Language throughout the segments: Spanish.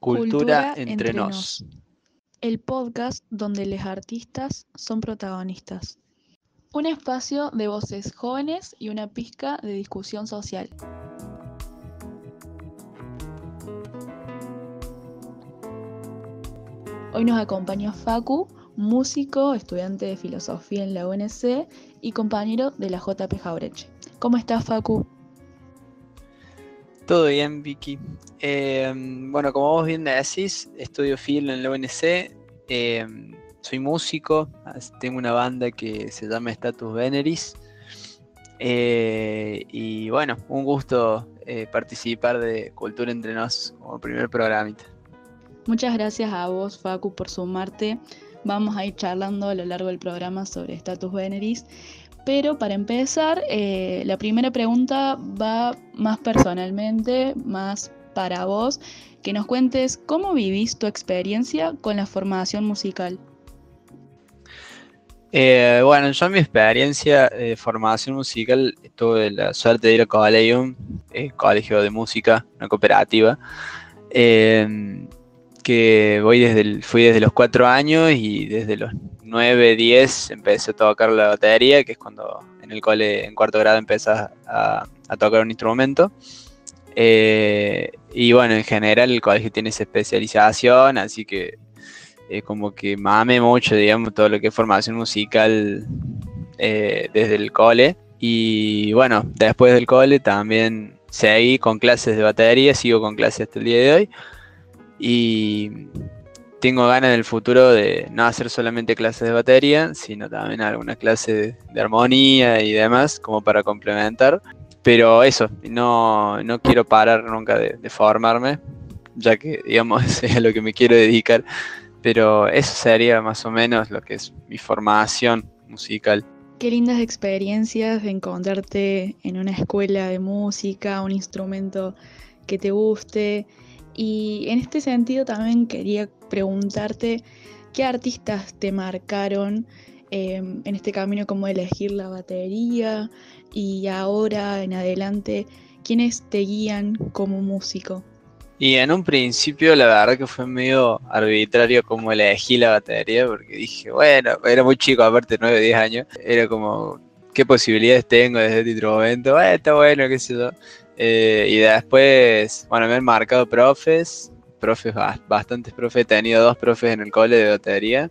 Cultura, entre, nos. El podcast donde los artistas son protagonistas. Un espacio de voces jóvenes y una pizca de discusión social. Hoy nos acompaña Facu, músico, estudiante de filosofía en la UNC y compañero de la JP Jaureche. ¿Cómo estás, Facu? Todo bien, Vicky. Em, bueno, como vos bien decís, estudio filo en la UNC. Em, soy músico, tengo una banda que se llama Status Veneris. Eh, y bueno, un gusto eh, participar de Cultura Entre Nos como primer programita. Muchas gracias a vos, Facu, por sumarte. Vamos a ir charlando a lo largo del programa sobre Status Veneris. Pero para empezar, eh, la primera pregunta va más personalmente, más para vos, que nos cuentes cómo vivís tu experiencia con la formación musical. Eh, bueno, yo en mi experiencia de formación musical tuve la suerte de ir a Colegium, eh, colegio de música, una cooperativa, que voy desde fui desde los cuatro años y desde los 9, 10 empecé a tocar la batería, que es cuando en el cole en cuarto grado empezás a, tocar un instrumento. Eh, y bueno, en general el colegio tiene esa especialización, así que como que mame mucho, digamos, todo lo que es formación musical eh, desde el cole. Y bueno, después del cole también seguí con clases de batería, sigo con clases hasta el día de hoy. Y tengo ganas en el futuro de no hacer solamente clases de batería, sino también alguna clase de, armonía y demás, como para complementar. Pero eso, no, no quiero parar nunca de, formarme, ya que, digamos, es a lo que me quiero dedicar. Pero eso sería más o menos lo que es mi formación musical. Qué lindas experiencias de encontrarte en una escuela de música, un instrumento que te guste y en este sentido también quería preguntarte qué artistas te marcaron em, en este camino como elegir la batería y ahora en adelante, quiénes te guían como músico. Y en un principio la verdad que fue medio arbitrario como elegí la batería, porque dije, bueno, era muy chico, aparte 9, 10 años, era como, ¿qué posibilidades tengo desde este instrumento? Eh, está bueno, qué sé yo. Eh, y después, bueno, me han marcado profes, profes, bastantes profes, he tenido dos profes en el cole de batería,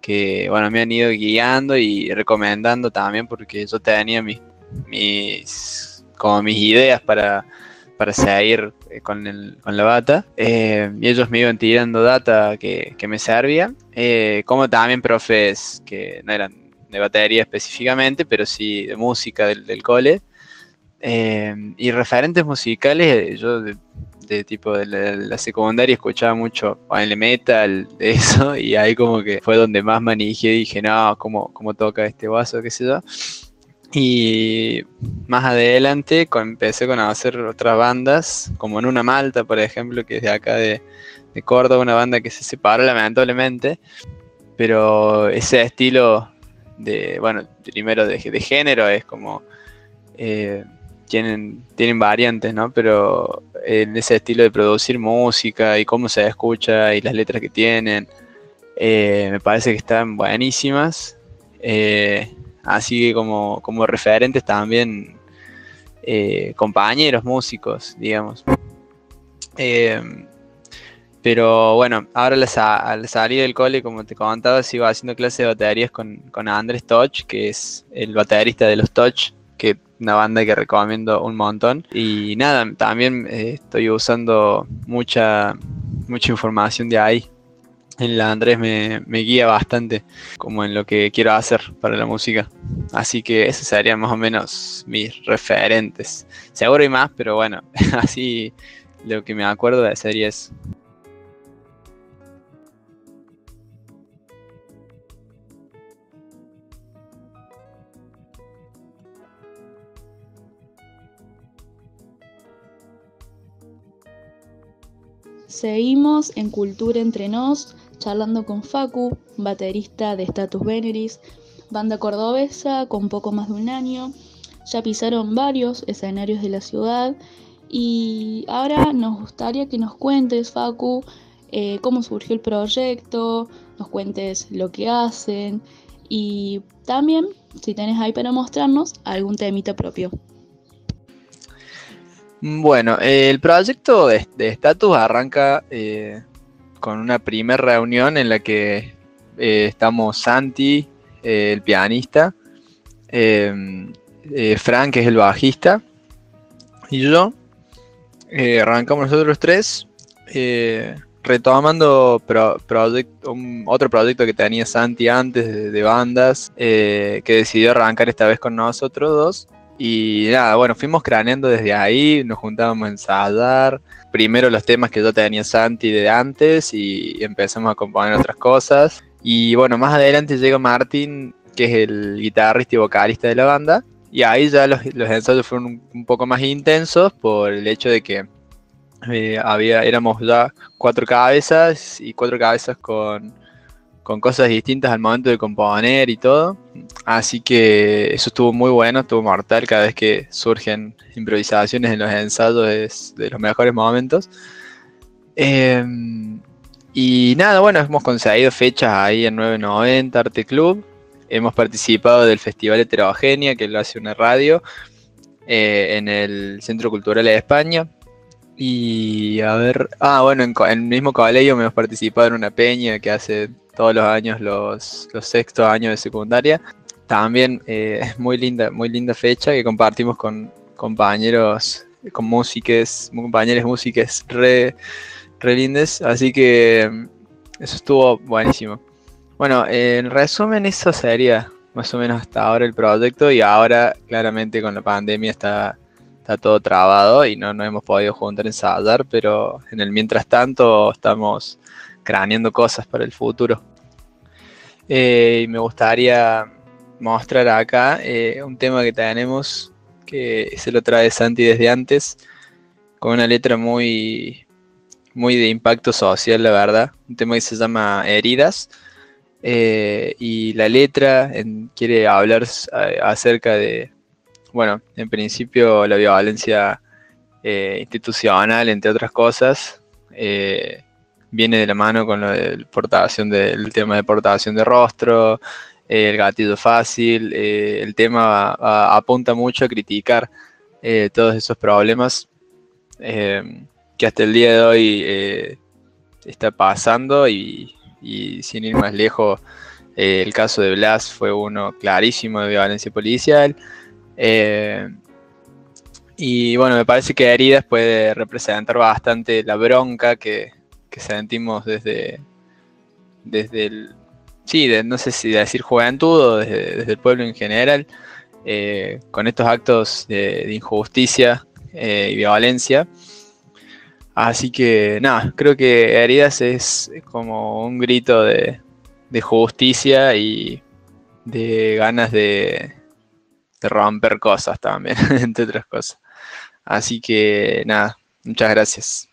que, bueno, me han ido guiando y recomendando también, porque yo tenía mis, mis como mis ideas para, para seguir eh, con, el, con la bata, eh, y ellos me iban tirando data que, que me servía, como también profes que no eran de batería específicamente, pero sí de música del, del cole, eh, y referentes musicales, yo de, tipo de la, secundaria escuchaba mucho el metal, de eso, y ahí como que fue donde más manejé y dije, no, ¿cómo, cómo toca este vaso, qué sé yo. Y más adelante empecé con hacer otras bandas, como en una Malta, por ejemplo, que es de acá de, Córdoba, una banda que se separó lamentablemente, pero ese estilo de, bueno, primero de, género es como... Eh, tienen, tienen variantes, ¿no? Pero en ese estilo de producir música y cómo se escucha y las letras que tienen, eh, me parece que están buenísimas. Eh, así que como, como referentes también eh, compañeros músicos, digamos. pero bueno, ahora al salir del cole, como te comentaba, sigo haciendo clases de baterías con, con Andrés Toch, que es el baterista de los Toch, que una banda que recomiendo un montón. Y nada, también eh, estoy usando mucha, mucha información de ahí. En la Andrés me, me, guía bastante como en lo que quiero hacer para la música. Así que esos serían más o menos mis referentes. Seguro hay más, pero bueno, así lo que me acuerdo de serie Seguimos en Cultura Entre Nos, charlando con Facu, baterista de Status Veneris, banda cordobesa con poco más de un año. Ya pisaron varios escenarios de la ciudad Y ahora nos gustaría que nos cuentes, Facu, eh, cómo surgió el proyecto, nos cuentes lo que hacen y también si tenés ahí para mostrarnos algún temita propio. Bueno, el proyecto de estatus arranca eh, con una primera reunión en la que eh, estamos Santi, el pianista, Frank, que es el bajista, y yo, eh, arrancamos nosotros tres, eh, retomando otro proyecto que tenía Santi antes de, bandas, eh, que decidió arrancar esta vez con nosotros dos. Y nada, bueno, fuimos craneando desde ahí, nos juntábamos a ensayar. Primero los temas que yo tenía Santi de antes y empezamos a componer otras cosas. Y bueno, más adelante llega Martín, que es el guitarrista y vocalista de la banda. Y ahí ya los, ensayos fueron un, poco más intensos por el hecho de que eh, había, éramos ya cuatro cabezas y cuatro cabezas con, cosas distintas al momento de componer y todo. Así que eso estuvo muy bueno, estuvo mortal. Cada vez que surgen improvisaciones en los ensayos es de los mejores momentos. Em, y nada, bueno, hemos conseguido fechas ahí en 990 Arte Club hemos participado del Festival Heterogénea, que lo hace una radio, eh, en el Centro Cultural de España. Y a ver, ah, bueno, en, el mismo colegio hemos participado en una peña que hace todos los años los, los sextos años de secundaria. También eh, es muy linda, muy linda fecha que compartimos con compañeros, con músicos, compañeros músicos re, re lindes. Así que mm, eso estuvo buenísimo. Bueno, en resumen, eso sería más o menos hasta ahora el proyecto y ahora claramente con la pandemia está, está todo trabado y no nos hemos podido juntar en ensayar, pero en el mientras tanto estamos craneando cosas para el futuro. Eh, y me gustaría mostrar acá eh, un tema que tenemos que se lo trae Santi desde antes, con una letra muy, muy de impacto social, la verdad. Un tema que se llama Heridas eh, y la letra quiere hablar acerca de, bueno, en principio la violencia institucional, entre otras cosas, viene de la mano con lo de portación del tema de portación de rostro, el gatillo fácil, el tema apunta mucho a criticar todos esos problemas que hasta el día de hoy está pasando y, y sin ir más lejos, eh, el caso de Blas fue uno clarísimo de violencia policial. Eh, y bueno, me parece que Heridas puede representar bastante la bronca que, sentimos desde, desde el, sí, no sé si decir juventud o desde, el pueblo en general, eh, con estos actos de, injusticia y violencia. Así que nada, creo que Heridas es como un grito de, justicia y de ganas de, de romper cosas también, entre otras cosas. Así que nada, muchas gracias.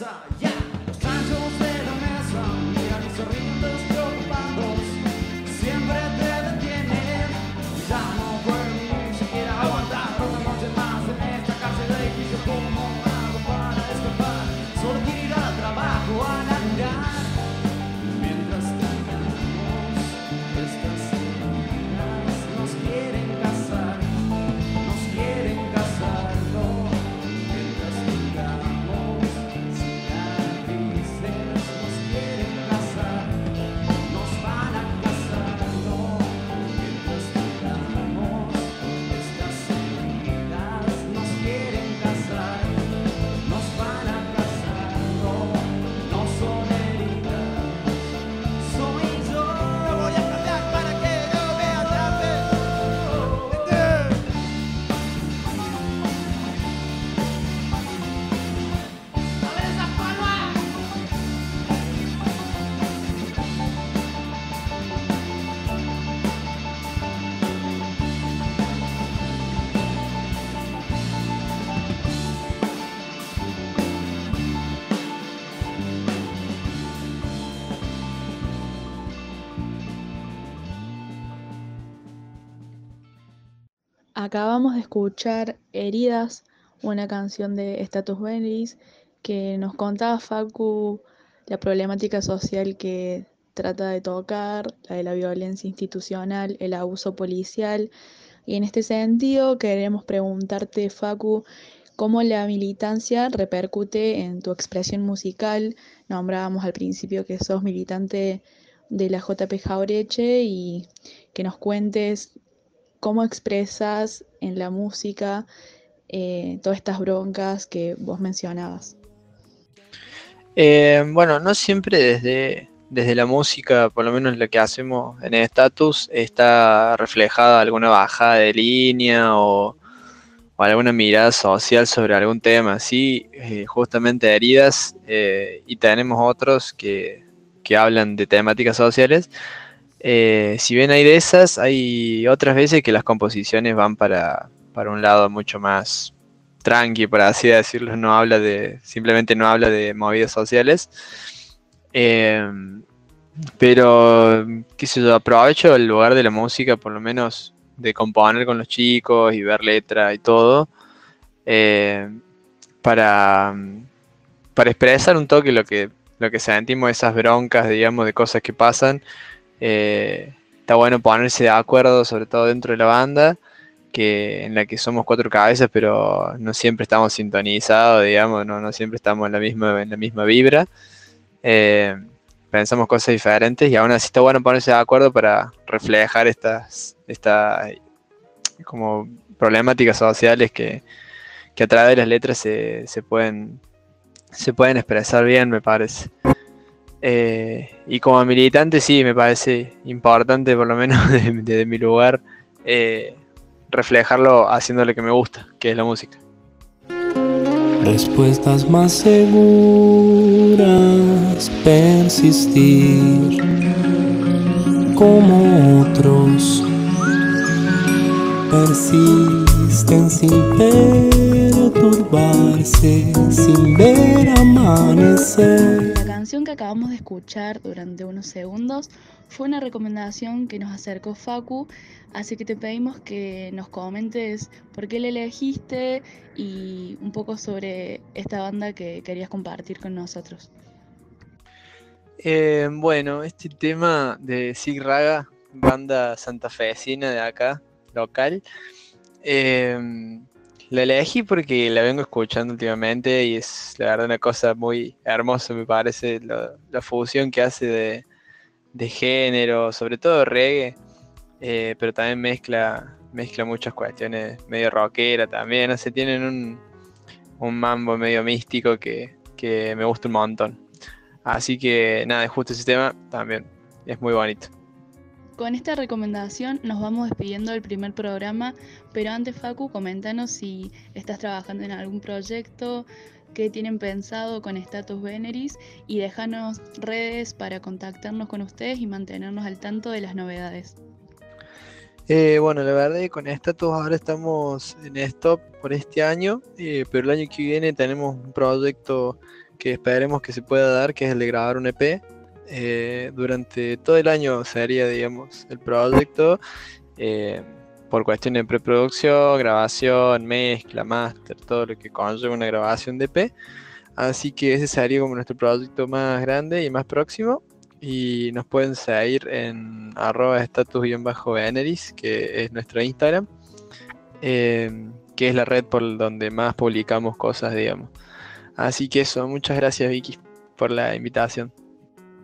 Cabeza, ya. Acabamos de escuchar Heridas, una canción de Status Veneris que nos contaba Facu la problemática social que trata de tocar, la de la violencia institucional, el abuso policial. Y en este sentido queremos preguntarte, Facu, cómo la militancia repercute en tu expresión musical. Nombrábamos al principio que sos militante de la JP Jaureche y que nos cuentes cómo expresas en la música eh, todas estas broncas que vos mencionabas. Eh, bueno, no siempre desde, desde la música, por lo menos lo que hacemos en el estatus, está reflejada alguna bajada de línea o, alguna mirada social sobre algún tema, sí, eh, justamente heridas, eh, y tenemos otros que, que hablan de temáticas sociales. Eh, si bien hay de esas, hay otras veces que las composiciones van para, para un lado mucho más tranqui, por así decirlo, no habla de, simplemente no habla de movidas sociales. Eh, pero, qué sé yo, aprovecho el lugar de la música, por lo menos de componer con los chicos y ver letra y todo, eh, para, para expresar un toque lo que, lo que sentimos, esas broncas, digamos, de cosas que pasan. Eh, está bueno ponerse de acuerdo, sobre todo dentro de la banda, que en la que somos cuatro cabezas, pero no siempre estamos sintonizados, digamos, no, no siempre estamos en la misma, en la misma vibra. Eh, pensamos cosas diferentes y aún así está bueno ponerse de acuerdo para reflejar estas, estas como problemáticas sociales que, que a través de las letras se, se pueden, se pueden expresar bien, me parece. Eh, y como militante sí, me parece importante, por lo menos desde, desde mi lugar, eh, reflejarlo haciendo lo que me gusta, que es la música. Respuestas más seguras, persistir como otros persisten sin perturbarse, sin ver amanecer. La canción que acabamos de escuchar durante unos segundos fue una recomendación que nos acercó Facu, así que te pedimos que nos comentes por qué la elegiste y un poco sobre esta banda que querías compartir con nosotros. Eh, bueno, este tema de Sig Raga, banda santafesina de acá, local, eh, la elegí porque la vengo escuchando últimamente y es la verdad una cosa muy hermosa, me parece, la fusión que hace de, de género, sobre todo reggae, eh, pero también mezcla, mezcla muchas cuestiones medio rockera también, no sé, tienen un, un mambo medio místico que, que me gusta un montón. Así que nada, justo ese tema también es muy bonito. Con esta recomendación nos vamos despidiendo del primer programa, pero antes Facu, coméntanos si estás trabajando en algún proyecto, qué tienen pensado con Status Veneris y déjanos redes para contactarnos con ustedes y mantenernos al tanto de las novedades. Eh, bueno, la verdad es que con Status ahora estamos en stop por este año, eh, pero el año que viene tenemos un proyecto que esperemos que se pueda dar, que es el de grabar un EP. Eh, durante todo el año sería, digamos, el proyecto. eh, por cuestiones de preproducción, grabación, mezcla, máster, todo lo que conlleva una grabación de EP. Así que ese sería como nuestro proyecto más grande y más próximo. Y nos pueden seguir en arroba status-veneris, que es nuestro Instagram, eh, que es la red por donde más publicamos cosas, digamos. Así que eso, muchas gracias Vicky por la invitación.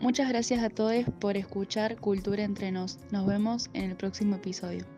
Muchas gracias a todos por escuchar Cultura entre nos. Nos vemos en el próximo episodio.